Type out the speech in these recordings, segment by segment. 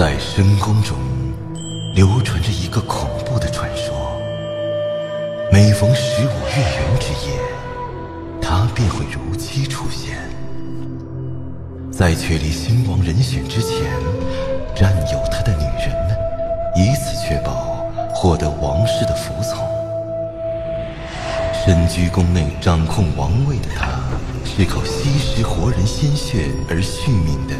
在深宫中，流传着一个恐怖的传说。每逢十五月圆之夜，他便会如期出现。在确立新王人选之前，占有他的女人们，以此确保获得王室的服从。身居宫内掌控王位的他，是靠吸食活人鲜血而续命的。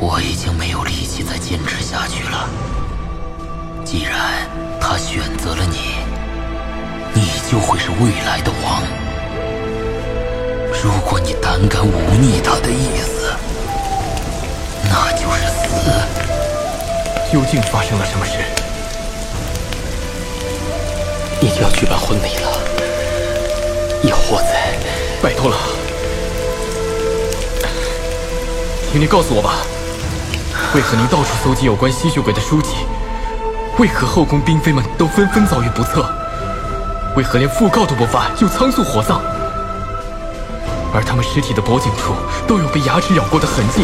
我已经没有力气再坚持下去了。既然他选择了你，你就会是未来的王。如果你胆敢忤逆他的意思，那就是死。究竟发生了什么事？你就要举办婚礼了，野货子，拜托了，请你告诉我吧，为何您到处搜集有关吸血鬼的书籍？为何后宫嫔妃们都纷纷遭遇不测？为何连讣告都不发就仓促火葬？而他们尸体的脖颈处都有被牙齿咬过的痕迹。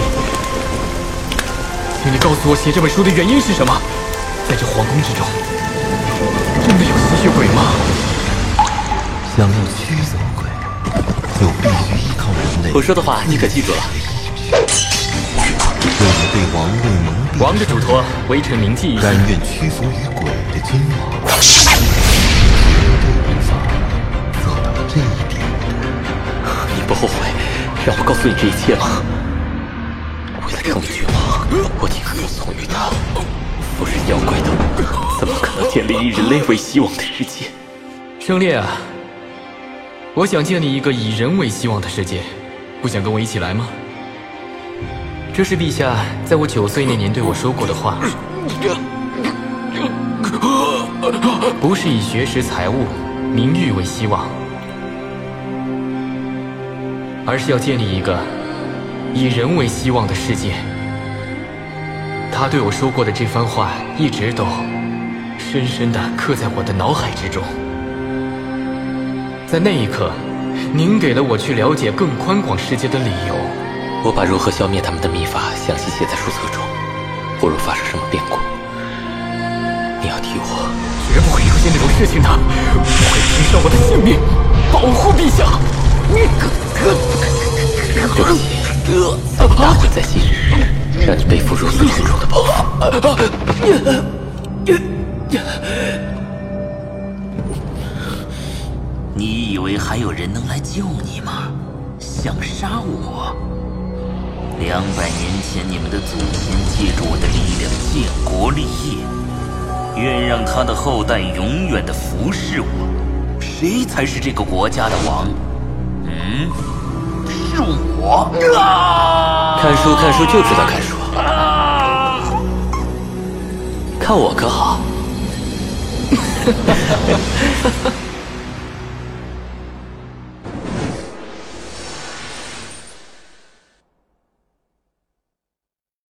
请你告诉我，写这本书的原因是什么？在这皇宫之中，真的有吸血鬼吗？想要驱走鬼，就必须依靠人类。我说的话你可记住了？王的嘱托，微臣铭记。甘愿屈服于鬼的君王，绝对无法做到这一点。你不后悔让我告诉你这一切吗？为了成为君王，我宁可服从于他。不是妖怪的，怎么可能建立以人类为希望的世界？胜烈啊，我想建立一个以人为希望的世界，不想跟我一起来吗？这是陛下在我九岁那年对我说过的话。不是以学识、财物、名誉为希望，而是要建立一个以人为希望的世界。他对我说过的这番话，一直都深深地刻在我的脑海之中。在那一刻，您给了我去了解更宽广世界的理由。我把如何消灭他们的秘法详细写在书册中。不如发生什么变故，你要替我。绝不会出现这种事情的。我会拼上我的性命保护陛下。对不起，大会在即日，让你背负如此沉重的包袱。你以为还有人能来救你吗？想杀我？两百年前，你们的祖先借助我的力量建国立业，愿让他的后代永远的服侍我。谁才是这个国家的王？嗯，是我。看书看书就知道看书，看我可好？